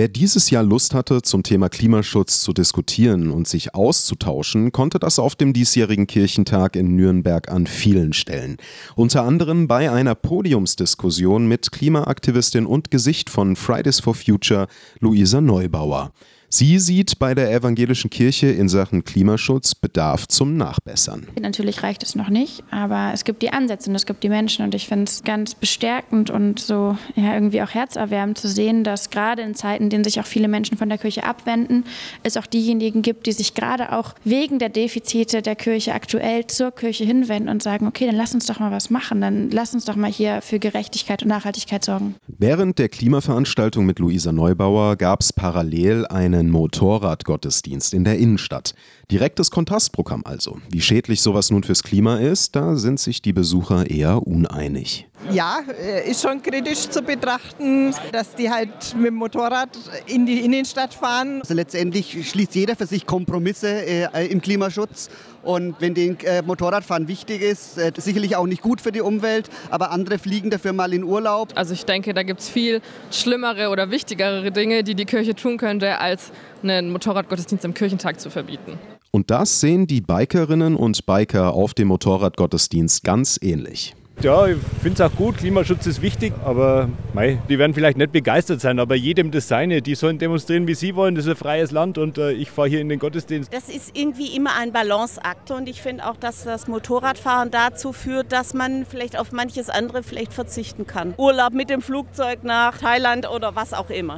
Wer dieses Jahr Lust hatte, zum Thema Klimaschutz zu diskutieren und sich auszutauschen, konnte das auf dem diesjährigen Kirchentag in Nürnberg an vielen Stellen. Unter anderem bei einer Podiumsdiskussion mit Klimaaktivistin und Gesicht von Fridays for Future, Luisa Neubauer. Sie sieht bei der evangelischen Kirche in Sachen Klimaschutz Bedarf zum Nachbessern. Natürlich reicht es noch nicht, aber es gibt die Ansätze und es gibt die Menschen und ich finde es ganz bestärkend und so ja, irgendwie auch herzerwärmend zu sehen, dass gerade in Zeiten, in denen sich auch viele Menschen von der Kirche abwenden, es auch diejenigen gibt, die sich gerade auch wegen der Defizite der Kirche aktuell zur Kirche hinwenden und sagen, okay, dann lass uns doch mal was machen, dann lass uns doch mal hier für Gerechtigkeit und Nachhaltigkeit sorgen. Während der Klimaveranstaltung mit Luisa Neubauer gab es parallel eine einen Motorradgottesdienst in der Innenstadt. Direktes Kontrastprogramm also. Wie schädlich sowas nun fürs Klima ist, da sind sich die Besucher eher uneinig. Ja, äh, ist schon kritisch zu betrachten, dass die halt mit dem Motorrad in die Innenstadt fahren. Also letztendlich schließt jeder für sich Kompromisse äh, im Klimaschutz. Und wenn den äh, Motorradfahren wichtig ist, äh, sicherlich auch nicht gut für die Umwelt, aber andere fliegen dafür mal in Urlaub. Also ich denke, da gibt es viel schlimmere oder wichtigere Dinge, die die Kirche tun könnte, als einen Motorradgottesdienst am Kirchentag zu verbieten. Und das sehen die Bikerinnen und Biker auf dem Motorradgottesdienst ganz ähnlich. Ja, ich finde es auch gut, Klimaschutz ist wichtig, aber mei, die werden vielleicht nicht begeistert sein, aber jedem das seine. Die sollen demonstrieren, wie sie wollen, das ist ein freies Land und äh, ich fahre hier in den Gottesdienst. Das ist irgendwie immer ein Balanceakt und ich finde auch, dass das Motorradfahren dazu führt, dass man vielleicht auf manches andere vielleicht verzichten kann. Urlaub mit dem Flugzeug nach Thailand oder was auch immer.